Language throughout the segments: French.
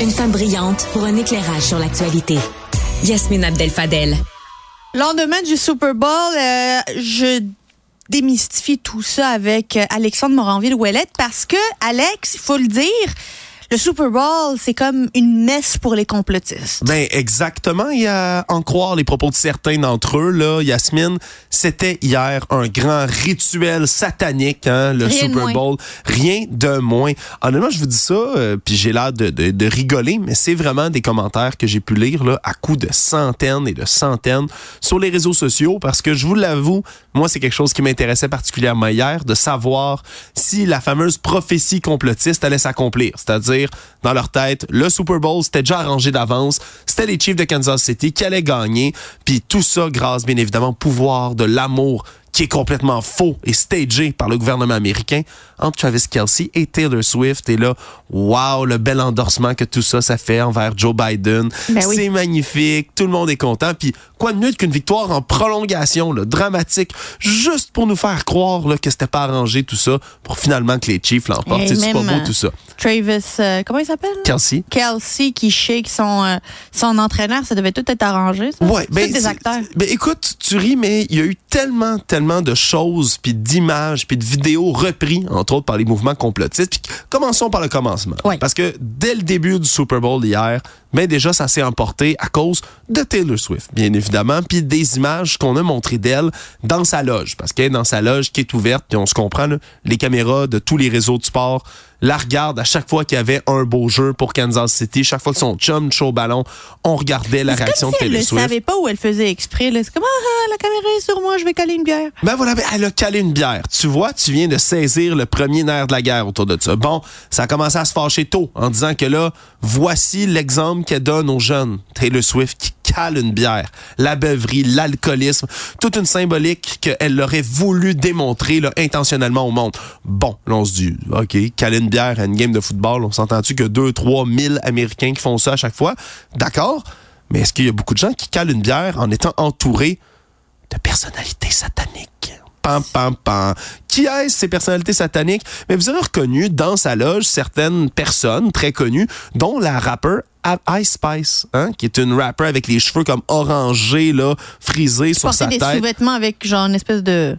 Une femme brillante pour un éclairage sur l'actualité. Yasmine Abdel-Fadel. Lendemain du Super Bowl, euh, je démystifie tout ça avec Alexandre Moranville-Ouellette parce que, Alex, il faut le dire, le Super Bowl, c'est comme une messe pour les complotistes. Ben exactement, il y a en croire les propos de certains d'entre eux là, Yasmine, c'était hier un grand rituel satanique hein, le Rien Super. Bowl, rien de moins. Honnêtement, je vous dis ça euh, puis j'ai l'air de, de, de rigoler, mais c'est vraiment des commentaires que j'ai pu lire là à coups de centaines et de centaines sur les réseaux sociaux parce que je vous l'avoue, moi c'est quelque chose qui m'intéressait particulièrement hier de savoir si la fameuse prophétie complotiste allait s'accomplir, c'est-à-dire dans leur tête, le Super Bowl c'était déjà arrangé d'avance, c'était les Chiefs de Kansas City qui allaient gagner, puis tout ça grâce bien évidemment au pouvoir de l'amour qui est complètement faux et stagé par le gouvernement américain entre Travis Kelsey et Taylor Swift. Et là, wow, le bel endorsement que tout ça, ça fait envers Joe Biden. Ben oui. C'est magnifique, tout le monde est content. Puis quoi de mieux qu'une victoire en prolongation, là, dramatique, juste pour nous faire croire là, que c'était pas arrangé tout ça, pour finalement que les Chiefs l'emportent. C'est pas beau euh, tout ça. Travis, euh, comment il s'appelle? Kelsey. Kelsey qui shake son, euh, son entraîneur, ça devait tout être arrangé, ça? Ouais, ben, des acteurs. Ben écoute, tu ris, mais il y a eu tellement, tellement de choses, puis d'images, puis de vidéos repris, entre autres par les mouvements complotistes. Puis commençons par le commencement. Parce que dès le début du Super Bowl hier, ben déjà ça s'est emporté à cause de Taylor Swift, bien évidemment, puis des images qu'on a montrées d'elle dans sa loge, parce qu'elle est dans sa loge qui est ouverte, puis on se comprend, là, les caméras de tous les réseaux de sport la regardent à chaque fois qu'il y avait un beau jeu pour Kansas City, chaque fois que son chum au ballon, on regardait la réaction comme de si elle Taylor ne Swift. savait pas où elle faisait exprès. là. C'est comme, ah, ah, la caméra est sur moi, je vais coller une bière. Ben voilà, ben elle a calé une bière. Tu vois, tu viens de saisir le premier nerf de la guerre autour de ça. Bon, ça a commencé à se fâcher tôt en disant que là, voici l'exemple qu'elle donne aux jeunes. Taylor Swift qui cale une bière. La beuverie, l'alcoolisme, toute une symbolique qu'elle aurait voulu démontrer intentionnellement au monde. Bon, là on se dit, OK, caler une bière à une game de football, on s'entend-tu que 2 3 000 Américains qui font ça à chaque fois? D'accord, mais est-ce qu'il y a beaucoup de gens qui calent une bière en étant entourés de personnalités sataniques? Pam, pam, pam. Qui est ces personnalités sataniques? Mais vous avez reconnu dans sa loge certaines personnes très connues, dont la rappeur Ice Spice, hein, qui est une rapper avec les cheveux comme orangés, là, frisés sur sa des tête. sous-vêtements avec genre une espèce de.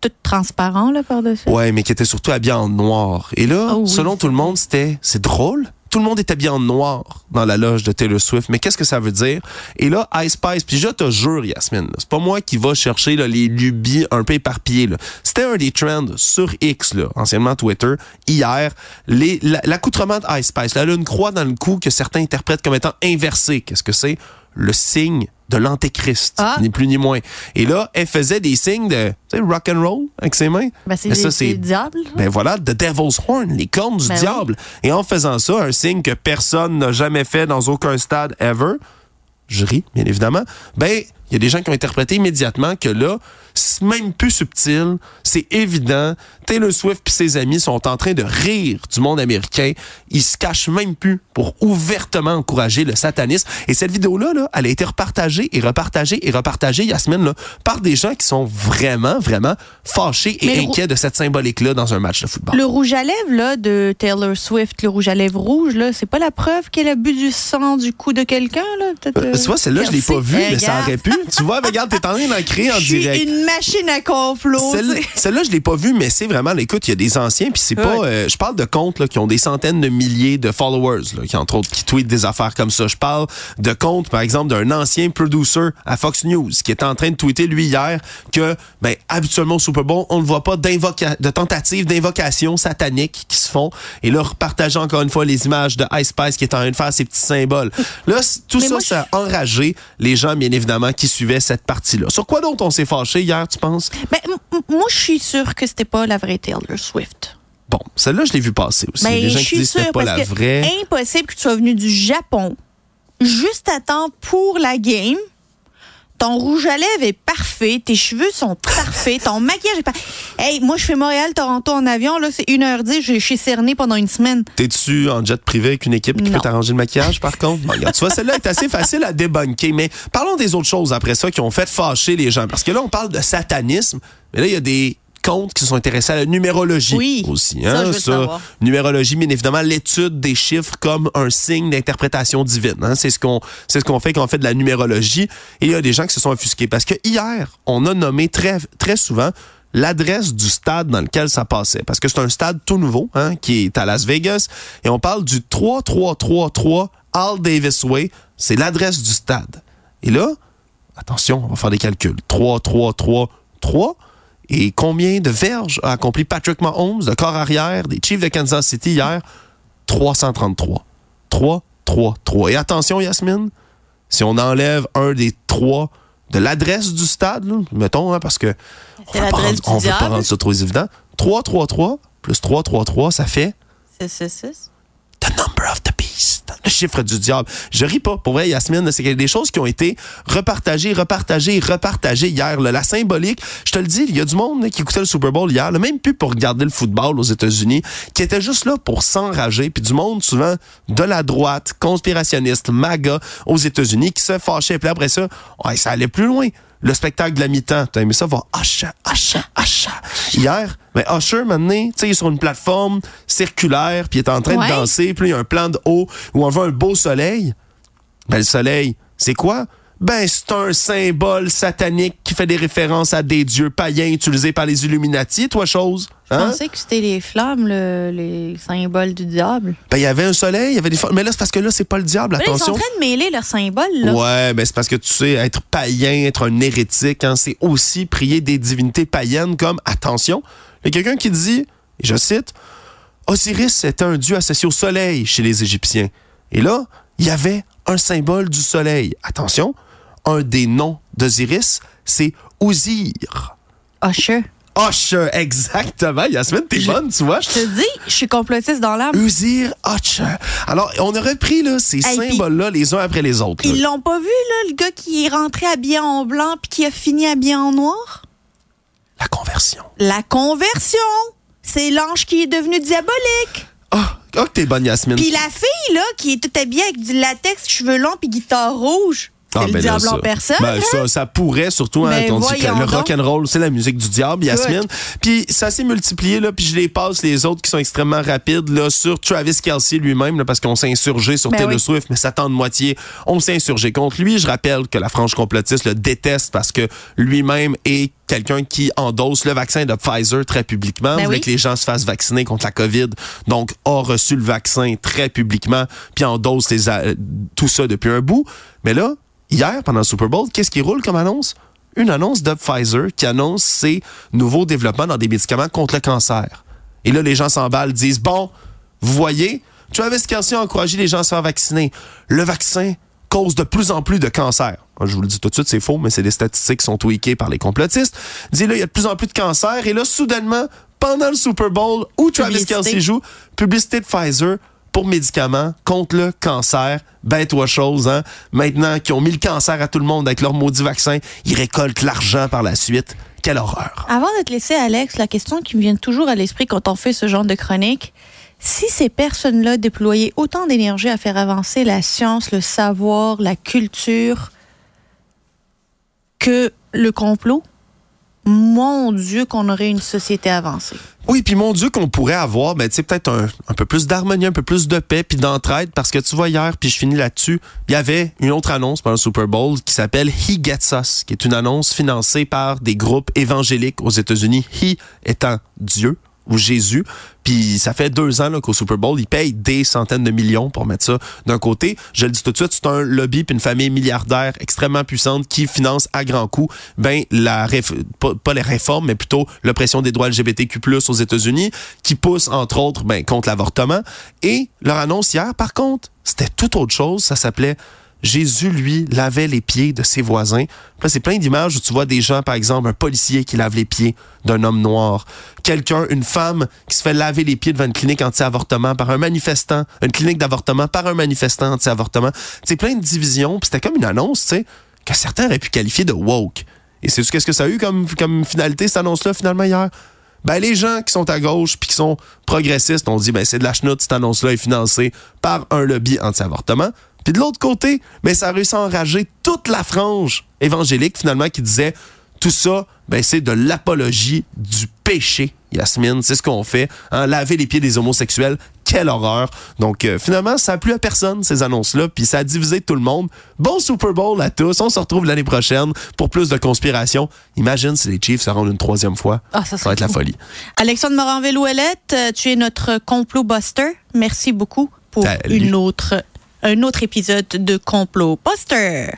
tout transparent, là, par-dessus? Ouais, mais qui était surtout habillé en noir. Et là, Oh oui. selon tout le monde, c'était, c'est drôle. Tout le monde est habillé en noir dans la loge de Taylor Swift. Mais qu'est-ce que ça veut dire? Et là, Ice Spice, puis je te jure, Yasmine, c'est pas moi qui va chercher les lubies un peu éparpillées. C'était un des trends sur X, là, anciennement Twitter, hier. La- l'accoutrement de Ice Spice, là, elle a une croix dans le cou que certains interprètent comme étant inversée. Qu'est-ce que c'est? Le signe de l'antéchrist, Ah. ni plus ni moins. Et là, elle faisait des signes de tu sais, rock and roll avec ses mains. Ben, c'est le diable. ben voilà, The Devil's Horn, les cornes du Ben oui. diable. Et en faisant ça, un signe que personne n'a jamais fait dans aucun stade ever, je ris, bien évidemment, ben, il y a des gens qui ont interprété immédiatement que là, c'est même plus subtil, c'est évident. Taylor Swift et ses amis sont en train de rire du monde américain. Ils se cachent même plus pour ouvertement encourager le satanisme. Et cette vidéo-là, là, elle a été repartagée et repartagée et repartagée, Yasmine, là, par des gens qui sont vraiment, vraiment fâchés et Mais inquiets de cette symbolique-là dans un match de football. Le rouge à lèvres là, de Taylor Swift, le rouge à lèvres rouge, là, c'est pas la preuve qu'elle a bu du sang du cou de quelqu'un, là? Peut-être, Euh, euh, tu vois, celle-là, je l'ai pas vue, mais ça aurait pu. Tu vois, regarde, t'es en train d'en créer en direct. une machine à complot. Celle-. Celle-là, je l'ai pas vue, mais c'est vraiment, écoute, il y a des anciens, puis c'est pas, euh, je parle de comptes là, qui ont des centaines de milliers de followers, là, qui entre autres qui tweetent des affaires comme ça. Je parle de comptes, par exemple, d'un ancien producer à Fox News qui est en train de tweeter lui hier que, ben, habituellement au Super Bowl, on ne voit pas de tentatives d'invocation satanique qui se font. Et là, repartager encore une fois les images de Ice Spice qui est en train de faire ses petits symboles. Là, tout Mais ça, moi, ça a enragé les gens, bien évidemment, qui suivaient cette partie-là. Sur quoi d'autre on s'est fâché hier, tu penses? Ben, m- m- moi, je suis sûre que c'était pas la vraie Taylor Swift. Bon, celle-là, je l'ai vu passer aussi. Ben, les gens je qui suis disent que c'était pas parce la que vraie. impossible que tu sois venu du Japon juste à temps pour la game. Ton rouge à lèvres est parfait, tes cheveux sont parfaits, ton maquillage est parfait. Hey, moi je fais Montréal-Toronto en avion, là c'est 1h10, je suis cerné pendant une semaine. T'es-tu en jet privé avec une équipe qui Non. peut t'arranger le maquillage, par contre? Bon, regarde, tu vois, celle-là est assez facile à débunker. Mais parlons des autres choses après ça qui ont fait fâcher les gens. Parce que là, on parle de satanisme, mais là, il y a des comptes qui se sont intéressés à la numérologie Oui, aussi. ça, Hein? je veux savoir. numérologie, bien évidemment, l'étude des chiffres comme un signe d'interprétation divine. hein. C'est ce qu'on c'est ce qu'on fait quand on fait de la numérologie. Et il y a des gens qui se sont offusqués parce que hier, on a nommé très très souvent l'adresse du stade dans lequel ça passait. Parce que c'est un stade tout nouveau, hein, qui est à Las Vegas. Et on parle du 3333 Al Davis Way. C'est l'adresse du stade. Et là, attention, on va faire des calculs. 3333 Et combien de verges a accompli Patrick Mahomes, le corps arrière des Chiefs de Kansas City hier? 333. 3, 3, 3. Et attention, Yasmine, si on enlève un des trois de l'adresse du stade, là, mettons, hein, parce que on C'est veut veut pas rendre ça trop évident. 3, 3, 3 plus 3, 3, 3, ça fait C'est, c'est, c'est. The number of the beast. Le chiffre du diable. Je ris pas. Pour vrai, Yasmine, c'est des choses qui ont été repartagées, repartagées, repartagées hier. La symbolique, je te le dis, il y a du monde qui écoutait le Super Bowl hier, là, même plus pour regarder le football aux États-Unis, qui était juste là pour s'enrager. Puis du monde, souvent, de la droite, conspirationniste, MAGA aux États-Unis, qui se fâchait. Puis après ça, ouais, ça allait plus loin. Le spectacle de la mi-temps, t'as aimé ça, va Usher, Usher, Usher. Hier, mais Usher, maintenant, tu sais, il est sur une plateforme circulaire, puis il est en train Ouais. de danser, puis il y a un plan de haut où on voit un beau soleil. Ben, le soleil, c'est quoi? Ben, c'est un symbole satanique qui fait des références à des dieux païens utilisés par les Illuminati, toi, chose. Je Hein? pensais que c'était les flammes, le- les symboles du diable. Ben, il y avait un soleil, il y avait des formes. Mais là, c'est parce que là, c'est pas le diable, Là, ils sont en attention. train de mêler leurs symboles. Là. Ouais, mais c'est parce que tu sais, être païen, être un hérétique, hein, c'est aussi prier des divinités païennes comme, attention, il y a quelqu'un qui dit, et je cite, Osiris était un dieu associé au soleil chez les Égyptiens. Et là, il y avait un symbole du soleil. Attention, un des noms d'Osiris, c'est Ouzir. Usher. Usher, exactement. Yasmine, t'es bonne, tu vois. Je te dis, je suis complotiste dans l'âme. Uzir Usher. Alors, on a repris là, ces Hey, symboles-là les uns après les autres. là. Ils l'ont pas vu, là, le gars qui est rentré habillé en blanc puis qui a fini habillé en noir? La conversion. La conversion! C'est l'ange qui est devenu diabolique. Ah, oh, que t'es bonne, Yasmine. Puis la fille, là, qui est toute habillée avec du latex, cheveux longs puis guitare rouge. Ah, le ben là, diable en ça- personne. ben, hein? ça, ça pourrait, surtout hein, quand on dit que le donc. rock and roll, c'est la musique du diable, Yasmine. Puis ça s'est multiplié là, puis je les passe les autres qui sont extrêmement rapides là sur Travis Kelsey lui-même parce qu'on s'est insurgé sur Ben Taylor oui. Swift, mais ça tend de moitié. On s'est insurgé contre lui. Je rappelle que la frange complotiste le déteste parce que lui-même est quelqu'un qui endosse le vaccin de Pfizer très publiquement, Ben voulait oui. que les gens se fassent vacciner contre la COVID, donc a reçu le vaccin très publiquement, puis endosse les a- tout ça depuis un bout. Mais là, hier, pendant le Super Bowl, qu'est-ce qui roule comme annonce? Une annonce de Pfizer qui annonce ses nouveaux développements dans des médicaments contre le cancer. Et là, les gens s'emballent, disent, bon, vous voyez, Travis Kelsey a encouragé les gens à se faire vacciner. Le vaccin cause de plus en plus de cancers. Je vous le dis tout de suite, c'est faux, mais c'est des statistiques qui sont tweakées par les complotistes. Dit là, il y a de plus en plus de cancers. Et là, soudainement, pendant le Super Bowl, où Travis Publicité. Kelsey joue, publicité de Pfizer pour médicaments contre le cancer. Ben, toi, chose, hein. Maintenant qu'ils ont mis le cancer à tout le monde avec leur maudit vaccin, ils récoltent l'argent par la suite. Quelle horreur. Avant de te laisser, Alex, la question qui me vient toujours à l'esprit quand on fait ce genre de chronique, si ces personnes-là déployaient autant d'énergie à faire avancer la science, le savoir, la culture que le complot, mon Dieu, qu'on aurait une société avancée. Oui, puis mon Dieu, qu'on pourrait avoir, ben, tu peut-être un, un peu plus d'harmonie, un peu plus de paix, puis d'entraide, parce que tu vois, hier, puis je finis là-dessus, il y avait une autre annonce pendant le Super Bowl qui s'appelle He Gets Us, qui est une annonce financée par des groupes évangéliques aux États-Unis, He étant Dieu ou Jésus. Puis ça fait deux ans qu'au Super Bowl, ils payent des centaines de millions pour mettre ça d'un côté. Je le dis tout de suite, c'est un lobby puis une famille milliardaire extrêmement puissante qui finance à grands coups ben la pas, pas les réformes, mais plutôt l'oppression des droits LGBTQ+ aux États-Unis, qui pousse entre autres ben, contre l'avortement. Et leur annonce hier, par contre, c'était tout autre chose. Ça s'appelait Jésus, lui, lavait les pieds de ses voisins. Là, c'est plein d'images où tu vois des gens, par exemple, un policier qui lave les pieds d'un homme noir. Quelqu'un, une femme qui se fait laver les pieds devant une clinique anti-avortement par un manifestant, une clinique d'avortement par un manifestant anti-avortement. C'est plein de divisions. Puis c'était comme une annonce, tu sais, que certains auraient pu qualifier de woke. Et c'est qu'est-ce que ça a eu comme, comme finalité, cette annonce-là, finalement, hier? Ben, les gens qui sont à gauche puis qui sont progressistes ont dit, ben, c'est de la chenoute, cette annonce-là est financée par un lobby anti-avortement. Puis de l'autre côté, ben, ça a réussi à enrager toute la frange évangélique, finalement, qui disait, tout ça, ben c'est de l'apologie du péché. Yasmine, c'est ce qu'on fait. Hein, laver les pieds des homosexuels, quelle horreur. Donc euh, finalement, ça a plu à personne ces annonces-là, puis ça a divisé tout le monde. Bon Super Bowl à tous. On se retrouve l'année prochaine pour plus de conspiration. Imagine si les Chiefs se rendent une troisième fois. Ah, ça ça va être la folie. Alexandre Moranville-Ouellette, euh, tu es notre complot buster. Merci beaucoup pour Salut. une autre, un autre épisode de Complot Buster.